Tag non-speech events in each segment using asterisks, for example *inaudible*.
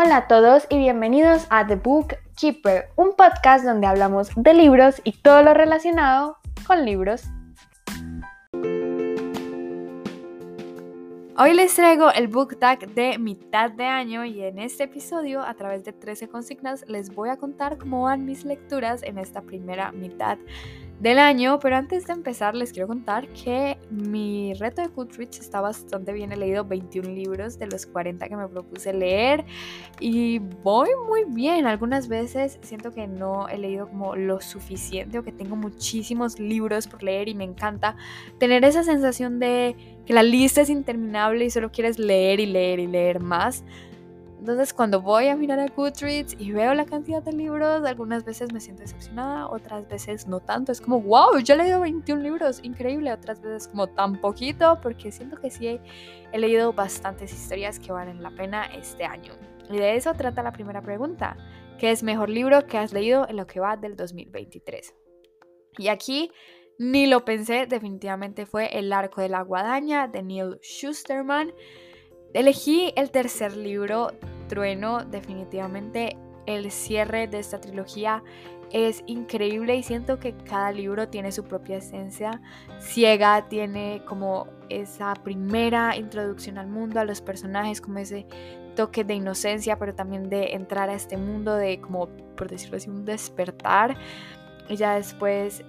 Hola a todos y bienvenidos a The Book Keeper, un podcast donde hablamos de libros y todo lo relacionado con libros. Hoy les traigo el book tag de mitad de año y en este episodio, a través de 13 consignas, les voy a contar cómo van mis lecturas en esta primera mitad del año, pero antes de empezar les quiero contar que mi reto de Goodreads está bastante bien, he leído 21 libros de los 40 que me propuse leer y voy muy bien, algunas veces siento que no he leído como lo suficiente o que tengo muchísimos libros por leer y me encanta tener esa sensación de que la lista es interminable y solo quieres leer y leer y leer más. Entonces cuando voy a mirar a Goodreads y veo la cantidad de libros, algunas veces me siento decepcionada, otras veces no tanto. Es como, wow, yo he leído 21 libros, increíble. Otras veces como tan poquito, porque siento que sí he, leído bastantes historias que valen la pena este año. Y de eso trata la primera pregunta. ¿Qué es mejor libro que has leído en lo que va del 2023? Y aquí ni lo pensé, definitivamente fue El arco de la guadaña de Neil Schusterman. Elegí el tercer libro, Trueno, definitivamente el cierre de esta trilogía es increíble y siento que cada libro tiene su propia esencia. Ciega tiene como esa primera introducción al mundo, a los personajes, como ese toque de inocencia, pero también de entrar a este mundo, de como, por decirlo así, un despertar. Y ya después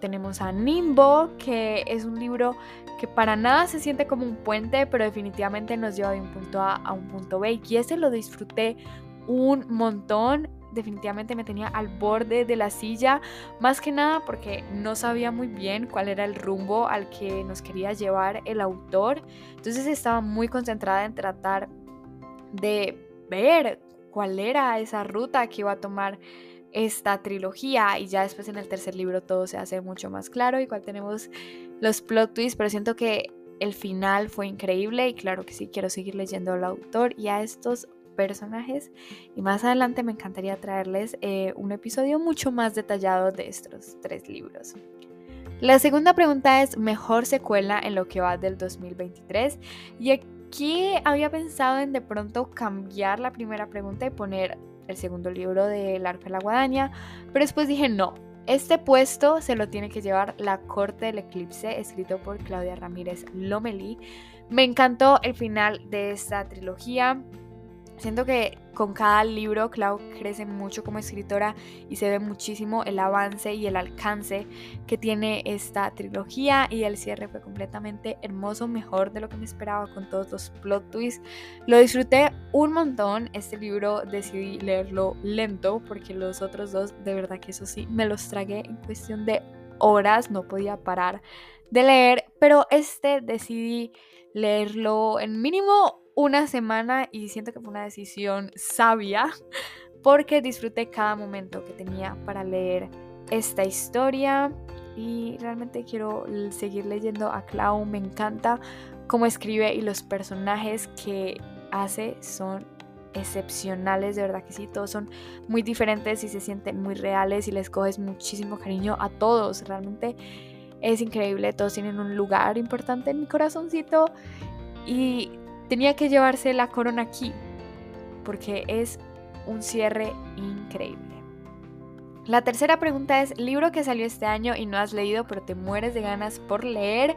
tenemos a Nimbo, que es un libro que para nada se siente como un puente, pero definitivamente nos lleva de un punto A a un punto B. Y ese lo disfruté un montón. Definitivamente me tenía al borde de la silla, más que nada porque no sabía muy bien cuál era el rumbo al que nos quería llevar el autor. Entonces estaba muy concentrada en tratar de ver cuál era esa ruta que iba a tomar esta trilogía y ya después en el tercer libro todo se hace mucho más claro, igual tenemos los plot twists, pero siento que el final fue increíble y claro que sí, quiero seguir leyendo al autor y a estos personajes y más adelante me encantaría traerles eh, un episodio mucho más detallado de estos tres libros. La segunda pregunta es mejor secuela en lo que va del 2023 y aquí había pensado en de pronto cambiar la primera pregunta y poner el segundo libro de El arco de la guadaña, pero después dije no, este puesto se lo tiene que llevar La Corte del Eclipse, escrito por Claudia Ramírez Lomelí. Me encantó el final de esta trilogía. Siento que con cada libro Clau crece mucho como escritora y se ve muchísimo el avance y el alcance que tiene esta trilogía y el cierre fue completamente hermoso, mejor de lo que me esperaba con todos los plot twists. Lo disfruté un montón, este libro decidí leerlo lento porque los otros dos de verdad que eso sí me los tragué en cuestión de horas, no podía parar de leer, pero este decidí leerlo en mínimo una semana y siento que fue una decisión sabia porque disfruté cada momento que tenía para leer esta historia. Y realmente quiero seguir leyendo a Clau, me encanta cómo escribe y los personajes que hace son excepcionales, de verdad que sí, todos son muy diferentes y se sienten muy reales y les coges muchísimo cariño a todos, realmente es increíble, todos tienen un lugar importante en mi corazoncito y tenía que llevarse la corona aquí, porque es un cierre increíble. La tercera pregunta es, libro que salió este año y no has leído, pero te mueres de ganas por leer.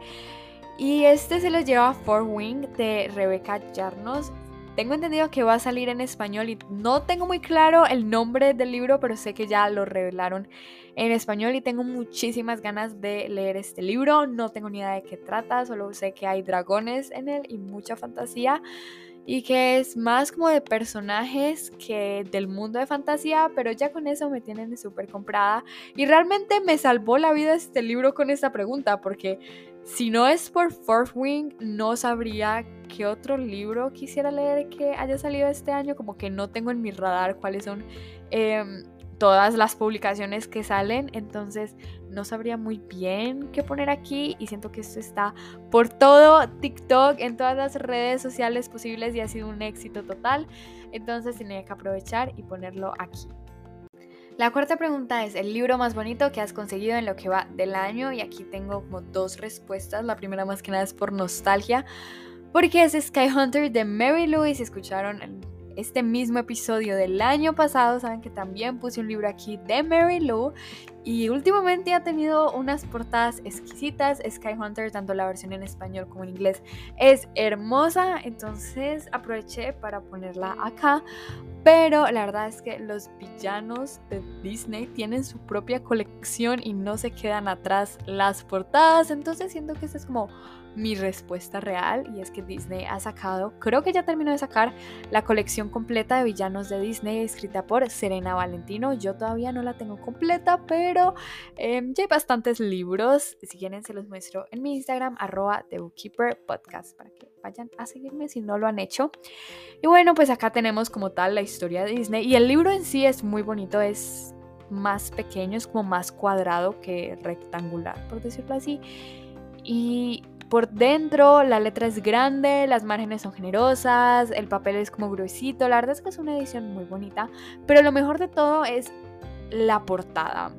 Y este se lo lleva Four Wing de Rebecca Yarnos. Tengo entendido que va a salir en español y no tengo muy claro el nombre del libro, pero sé que ya lo revelaron en español y tengo muchísimas ganas de leer este libro. No tengo ni idea de qué trata, solo sé que hay dragones en él y mucha fantasía y que es más como de personajes que del mundo de fantasía, pero ya con eso me tienen súper comprada y realmente me salvó la vida este libro con esta pregunta porque si no es por Fourth Wing, no sabría qué otro libro quisiera leer que haya salido este año. Como que no tengo en mi radar cuáles son em, todas las publicaciones que salen. Entonces no sabría muy bien qué poner aquí. Y siento que esto está por todo TikTok, en todas las redes sociales posibles y ha sido un éxito total. Entonces tenía que aprovechar y ponerlo aquí. La cuarta pregunta es el libro más bonito que has conseguido en lo que va del año y aquí tengo como dos respuestas. La primera más que nada es por nostalgia, porque es Sky Hunter de Mary Louise. Escucharon este mismo episodio del año pasado, saben que también puse un libro aquí de Mary Lou y últimamente ha tenido unas portadas exquisitas. Sky Hunter, tanto la versión en español como en inglés, es hermosa. Entonces aproveché para ponerla acá. Pero la verdad es que los villanos de Disney tienen su propia colección y no se quedan atrás las portadas. Entonces siento que esta es como mi respuesta real y es que Disney ha sacado, creo que ya terminó de sacar la colección completa de villanos de Disney escrita por Serena Valentino. Yo todavía no la tengo completa, pero em, ya hay bastantes libros. Si quieren se los muestro en mi Instagram, arroba The Bookkeeper Podcast, para que vayan a seguirme si no lo han hecho. Y bueno, pues acá tenemos como tal la historia de Disney y el libro en sí es muy bonito, es más pequeño, es como más cuadrado que rectangular, por decirlo así. Y por dentro la letra es grande, las márgenes son generosas, el papel es como gruesito, la verdad es que es una edición muy bonita, pero lo mejor de todo es la portada.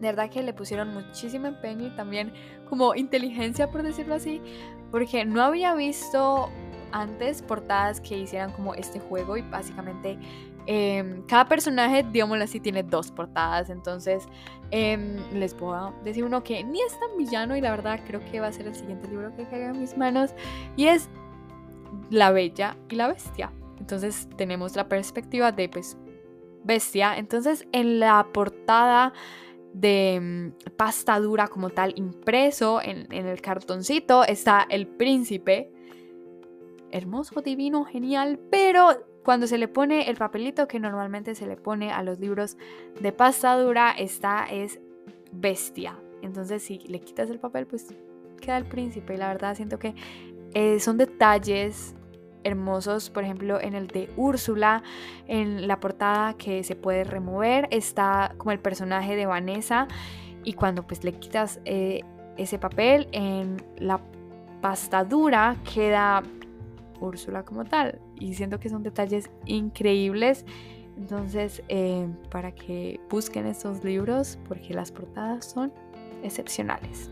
De verdad que le pusieron muchísimo empeño y también como inteligencia, por decirlo así, porque no había visto antes portadas que hicieran como este juego y básicamente Em, cada personaje, digámoslo así, tiene dos portadas. Entonces, em, les puedo decir uno que ni es tan villano y la verdad creo que va a ser el siguiente libro que caiga en mis manos. Y es La Bella y la Bestia. Entonces, tenemos la perspectiva de, pues, Bestia. Entonces, en la portada de em, pasta dura como tal impreso en el cartoncito está el príncipe hermoso, divino, genial, pero cuando se le pone el papelito que normalmente se le pone a los libros de pasta dura, esta es bestia. Entonces si le quitas el papel, pues queda el príncipe. Y la verdad siento que eh, son detalles hermosos, por ejemplo, en el de Úrsula, en la portada que se puede remover, está como el personaje de Vanessa y cuando pues le quitas eh, ese papel en la pasta dura queda Úrsula como tal. Y siento que son detalles increíbles. Entonces, eh, para que busquen estos libros, porque las portadas son excepcionales.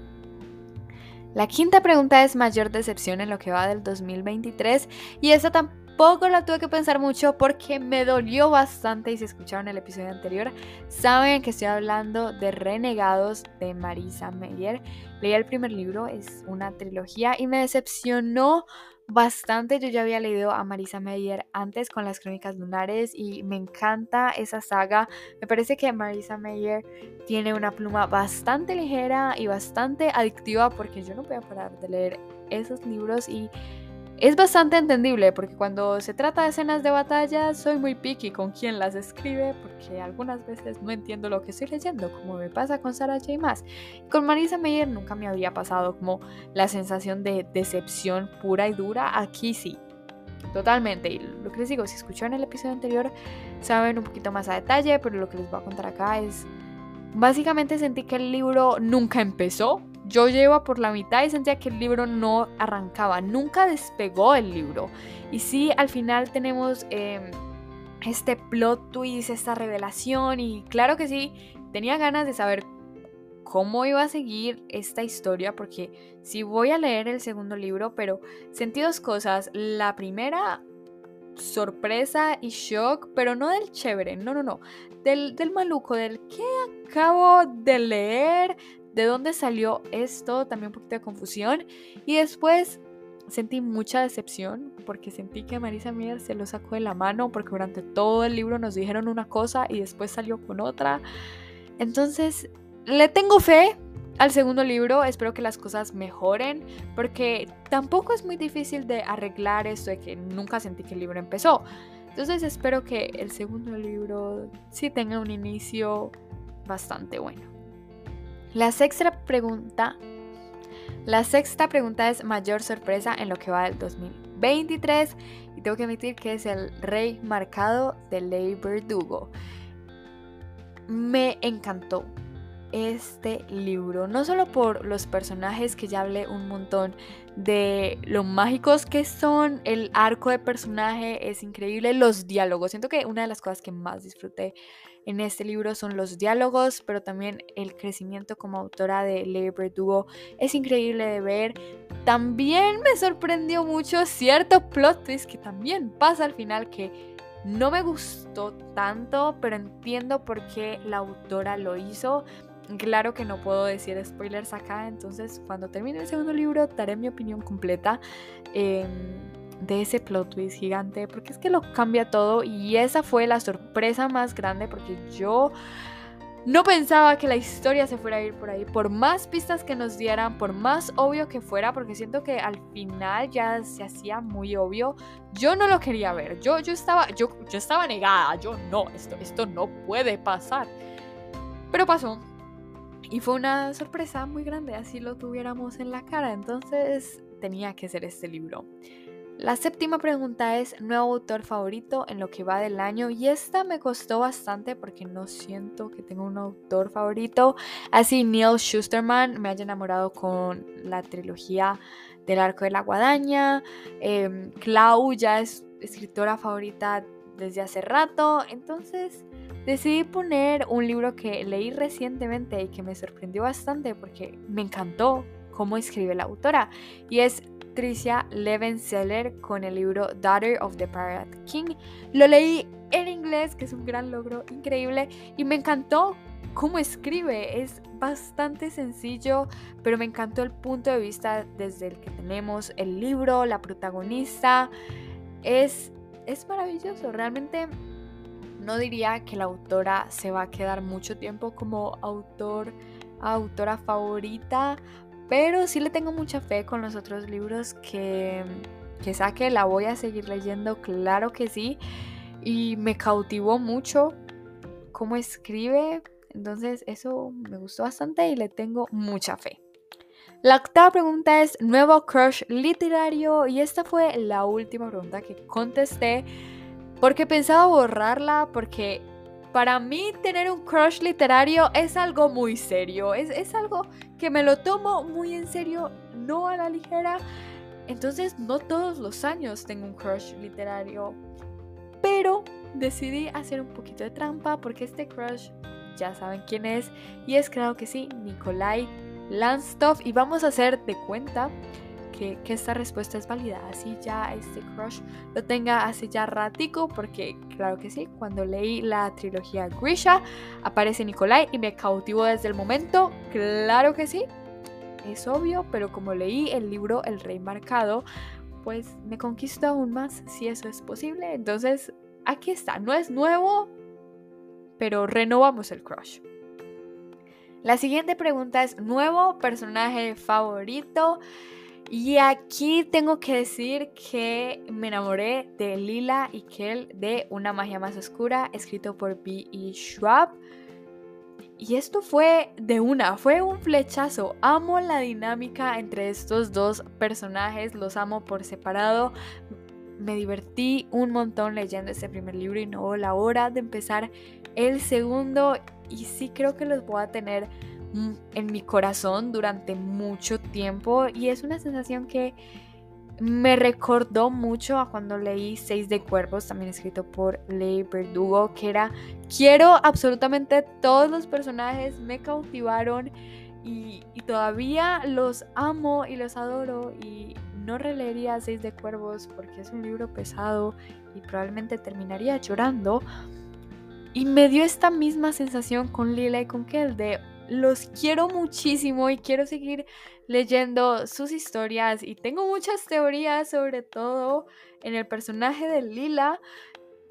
La quinta pregunta es mayor decepción en lo que va del 2023 y esta tampoco la tuve que pensar mucho porque me dolió bastante y si escucharon el episodio anterior saben que estoy hablando de Renegados de Marisa Meyer. Leí el primer libro, es una trilogía y me decepcionó bastante. Yo ya había leído a Marisa Meyer antes con las crónicas lunares y me encanta esa saga. Me parece que Marisa Meyer tiene una pluma bastante ligera y bastante adictiva porque yo no voy a parar de leer esos libros y es bastante entendible porque cuando se trata de escenas de batalla soy muy picky con quien las escribe porque algunas veces no entiendo lo que estoy leyendo, como me pasa con Sarah J. Maas. Con Marisa Meyer nunca me había pasado como la sensación de decepción pura y dura. Aquí sí, totalmente. Y lo que les digo, si escucharon el episodio anterior saben un poquito más a detalle, pero lo que les voy a contar acá es... Básicamente sentí que el libro nunca empezó, yo llevo por la mitad y sentía que el libro no arrancaba, nunca despegó el libro. Y sí, al final tenemos em, este plot twist, esta revelación y claro que sí, tenía ganas de saber cómo iba a seguir esta historia porque sí voy a leer el segundo libro, pero sentí dos cosas. La primera, sorpresa y shock, pero no del chévere, no, no, no, del, del maluco, del que acabo de leer, de dónde salió esto, también un poquito de confusión. Y después sentí mucha decepción porque sentí que Marisa Mier se lo sacó de la mano porque durante todo el libro nos dijeron una cosa y después salió con otra. Entonces, le tengo fe al segundo libro, espero que las cosas mejoren porque tampoco es muy difícil de arreglar esto de que nunca sentí que el libro empezó. Entonces espero que el segundo libro sí tenga un inicio bastante bueno. La sexta pregunta, la sexta pregunta es mayor sorpresa en lo que va del 2023 y tengo que admitir que es el rey marcado de Ley Verdugo. Me encantó este libro, no solo por los personajes que ya hablé un montón de lo mágicos que son, el arco de personaje es increíble, los diálogos, siento que una de las cosas que más disfruté en este libro son los diálogos, pero también el crecimiento como autora de Leigh Verdugo es increíble de ver. También me sorprendió mucho cierto plot twist que también pasa al final que No me gustó tanto, pero entiendo por qué la autora lo hizo. Claro que no puedo decir spoilers acá, entonces cuando termine el segundo libro daré mi opinión completa em, de ese plot twist gigante, porque es que lo cambia todo y esa fue la sorpresa más grande porque yo no pensaba que la historia se fuera a ir por ahí, por más pistas que nos dieran, por más obvio que fuera, porque siento que al final ya se hacía muy obvio. Yo no lo quería ver, yo, yo, estaba, yo, yo estaba negada, yo no, esto, esto no puede pasar. Pero pasó. Y fue una sorpresa muy grande, así lo tuviéramos en la cara, entonces tenía que ser este libro. La séptima pregunta es nuevo autor favorito en lo que va del año y esta me costó bastante porque no siento que tenga un autor favorito. Así Neil Schusterman me haya enamorado con la trilogía del arco de la guadaña. Eh, Clau ya es escritora favorita desde hace rato. Entonces decidí poner un libro que leí recientemente y que me sorprendió bastante porque me encantó cómo escribe la autora. Y es Tricia Levenseller con el libro Daughter of the Pirate King. Lo leí en inglés, que es un gran logro increíble, y me encantó cómo escribe. Es bastante sencillo, pero me encantó el punto de vista desde el que tenemos el libro, la protagonista. Es, es maravilloso, realmente no diría que la autora se va a quedar mucho tiempo como autor, autora favorita, pero sí le tengo mucha fe con los otros libros que, que saque. La voy a seguir leyendo, claro que sí. Y me cautivó mucho cómo escribe. Entonces eso me gustó bastante y le tengo mucha fe. La octava pregunta es nuevo crush literario y esta fue la última pregunta que contesté porque pensaba borrarla porque para mí tener un crush literario es algo muy serio, es, es algo que me lo tomo muy en serio, no a la ligera. Entonces no todos los años tengo un crush literario, pero decidí hacer un poquito de trampa porque este crush ya saben quién es y es claro que sí, Nikolai Landstov y vamos a hacer de cuenta que, esta respuesta es válida. Así ya este crush lo tenga hace ya ratico, porque claro que sí, cuando leí la trilogía Grisha aparece Nikolai y me cautivó desde el momento. Claro que sí, es obvio, pero como leí el libro El Rey Marcado, pues me conquistó aún más si eso es posible. Entonces, aquí está, no es nuevo, pero renovamos el crush. La siguiente pregunta es, ¿nuevo personaje favorito? Y aquí tengo que decir que me enamoré de Lila y Kel de Una magia más oscura, escrito por B.E. Schwab. Y esto fue de una, fue un flechazo. Amo la dinámica entre estos dos personajes, los amo por separado. Me divertí un montón leyendo este primer libro y no la hora de empezar el segundo. Y sí creo que los voy a tener en mi corazón durante mucho tiempo y es una sensación que me recordó mucho a cuando leí Seis de Cuervos, también escrito por Leigh Verdugo, que era quiero absolutamente todos los personajes, me cautivaron y, y, todavía los amo y los adoro y no releería Seis de Cuervos porque es un libro pesado y probablemente terminaría llorando. Y me dio esta misma sensación con Lila y con Kel de los quiero muchísimo y quiero seguir leyendo sus historias y tengo muchas teorías sobre todo en el personaje de Lila.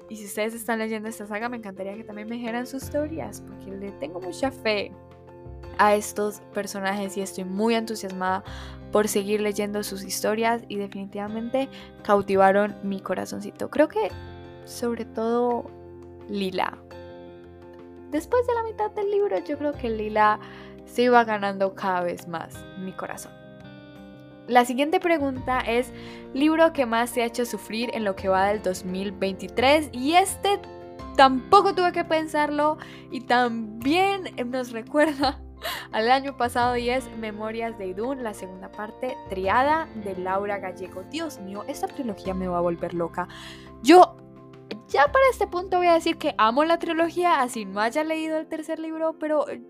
Y si ustedes están leyendo esta saga, me encantaría que también me dijeran sus teorías, porque le tengo mucha fe a estos personajes y estoy muy entusiasmada por seguir leyendo sus historias y definitivamente cautivaron mi corazoncito. Creo que sobre todo Lila, después de la mitad del libro yo creo que Lila se iba ganando cada vez más mi corazón. La siguiente pregunta es, libro que más te ha hecho sufrir en lo que va del 2023 y este tampoco tuve que pensarlo y también nos recuerda al año pasado y es Memorias de Idun, la segunda parte, Triada de Laura Gallego. Dios mío, esta trilogía me va a volver loca. Yo ya para este punto voy a decir que amo la trilogía, así no haya leído el tercer libro, pero eh,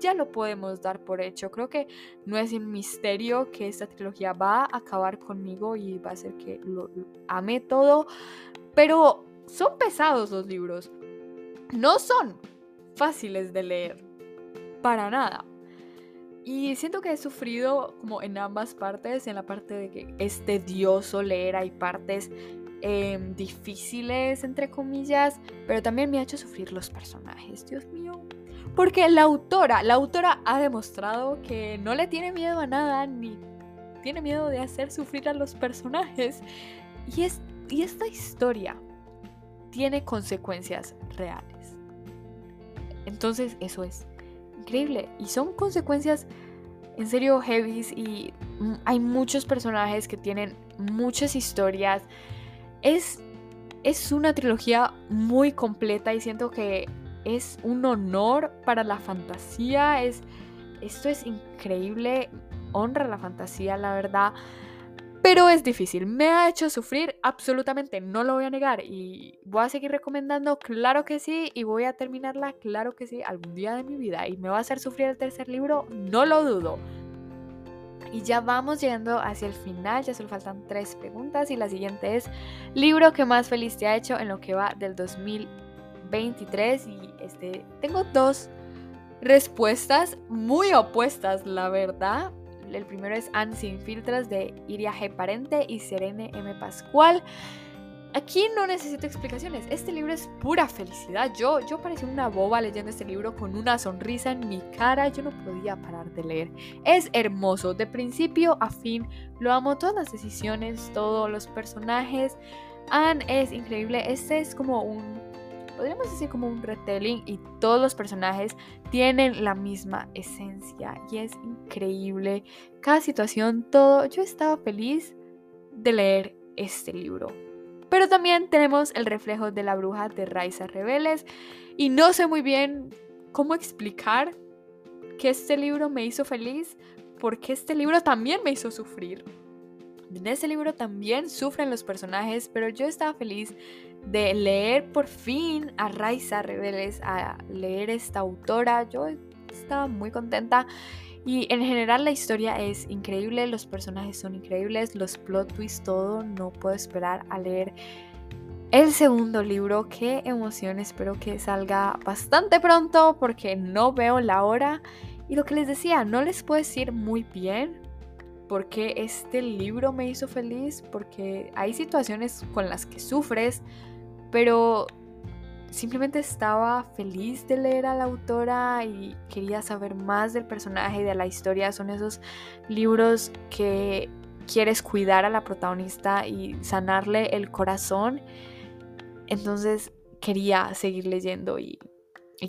ya lo podemos dar por hecho. Creo que no es un misterio que esta trilogía va a acabar conmigo y va a hacer que lo, ame todo. Pero son pesados los libros. No son fáciles de leer. Para nada. Y siento que he sufrido como en ambas partes, en la parte de que es tedioso leer, hay partes em, difíciles, entre comillas, pero también me ha hecho sufrir los personajes, Dios mío. Porque la autora, la autora ha demostrado que no le tiene miedo a nada, ni tiene miedo de hacer sufrir a los personajes. Y, es, y esta historia tiene consecuencias reales. Entonces eso es increíble. Y son consecuencias en serio heavy y hay muchos personajes que tienen muchas historias. Es, es una trilogía muy completa y siento que es un honor para la fantasía. Es, esto es increíble. Honra la fantasía, la verdad. Pero es difícil, me ha hecho sufrir absolutamente, no lo voy a negar. Y voy a seguir recomendando, claro que sí, y voy a terminarla, claro que sí, algún día de mi vida. Y me va a hacer sufrir el tercer libro, no lo dudo. Y ya vamos llegando hacia el final, ya solo faltan tres preguntas y la siguiente es, libro que más feliz te ha hecho en lo que va del 2023 y este, tengo dos respuestas muy opuestas, la verdad, el primero es Anne sin filtros de Iria G. Parente y Serene M. Pascual. Aquí no necesito explicaciones. Este libro es pura felicidad. Yo, yo parecía una boba leyendo este libro con una sonrisa en mi cara. Yo no podía parar de leer. Es hermoso, de principio a fin. Lo amo todas las decisiones, todos los personajes. Anne es increíble. Este es como un podríamos decir como un retelling y todos los personajes tienen la misma esencia y es increíble. Cada situación, todo. Yo estaba feliz de leer este libro. Pero también tenemos el reflejo de la bruja de Raiza Rebeles y no sé muy bien cómo explicar que este libro me hizo feliz porque este libro también me hizo sufrir. En este libro también sufren los personajes, pero yo estaba feliz de leer por fin a Raiza Rebeles, a leer esta autora. Yo estaba muy contenta. Y en general la historia es increíble, los personajes son increíbles, los plot twists, todo. No puedo esperar a leer el segundo libro. Qué emoción, espero que salga bastante pronto porque no veo la hora. Y lo que les decía, no les puedo decir muy bien porque este libro me hizo feliz, porque hay situaciones con las que sufres, pero simplemente estaba feliz de leer a la autora y quería saber más del personaje y de la historia. Son esos libros que quieres cuidar a la protagonista y sanarle el corazón. Entonces quería seguir leyendo y,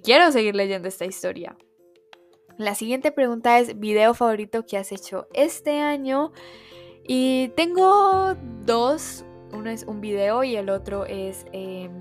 quiero seguir leyendo esta historia. La siguiente pregunta es video favorito que has hecho este año. Y tengo dos uno es un video y el otro es em,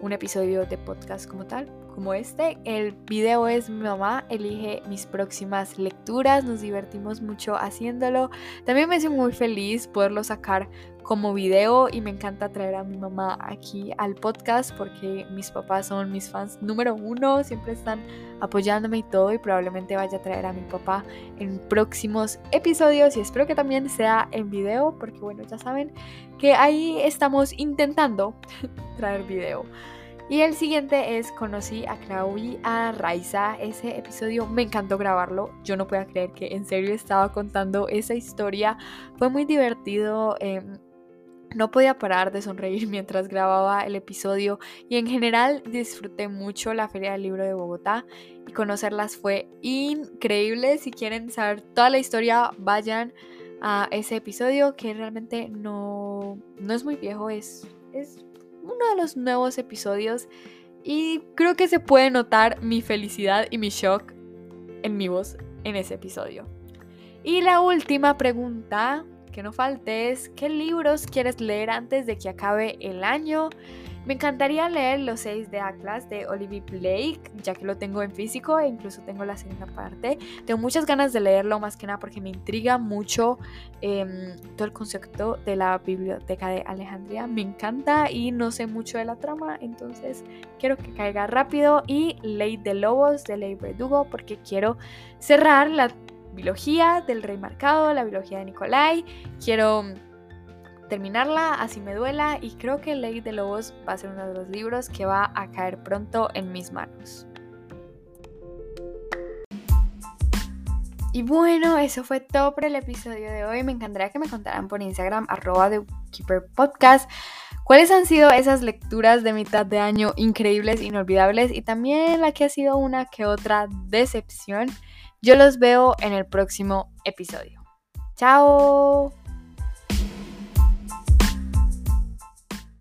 un episodio de podcast como tal, como este. El video es mi mamá elige mis próximas lecturas, nos divertimos mucho haciéndolo. También me hace muy feliz poderlo sacar como video y me encanta traer a mi mamá aquí al podcast porque mis papás son mis fans número uno, siempre están apoyándome y todo y probablemente vaya a traer a mi papá en próximos episodios y espero que también sea en video porque bueno ya saben que ahí estamos intentando *laughs* traer video. Y el siguiente es Conocí a y a Raiza. Ese episodio me encantó grabarlo. Yo no podía creer que en serio estaba contando esa historia. Fue muy divertido. Em, no podía parar de sonreír *laughs* mientras grababa el episodio y en general disfruté mucho la Feria del Libro de Bogotá y conocerlas fue increíble. Si quieren saber toda la historia, vayan a ese episodio que realmente no, no es muy viejo, es, es uno de los nuevos episodios y creo que se puede notar mi felicidad y mi shock en mi voz en ese episodio. Y la última pregunta que no faltes, ¿qué libros quieres leer antes de que acabe el año? Me encantaría leer Los seis de Atlas de Olivia Blake, ya que lo tengo en físico e incluso tengo la segunda parte. Tengo muchas ganas de leerlo, más que nada porque me intriga mucho em, todo el concepto de la biblioteca de Alejandría. Me encanta y no sé mucho de la trama, entonces quiero que caiga rápido. Y Ley de Lobos de Ley Verdugo, porque quiero cerrar la biología del rey marcado, la biología de Nicolai. Quiero terminarla, así me duela, y creo que Ley de Lobos va a ser uno de los libros que va a caer pronto en mis manos. Y bueno, eso fue todo por el episodio de hoy. Me encantaría que me contaran por Instagram, arroba de Keeper Podcast, cuáles han sido esas lecturas de mitad de año increíbles, inolvidables y también la que ha sido una que otra decepción. Yo los veo en el próximo episodio. ¡Chao!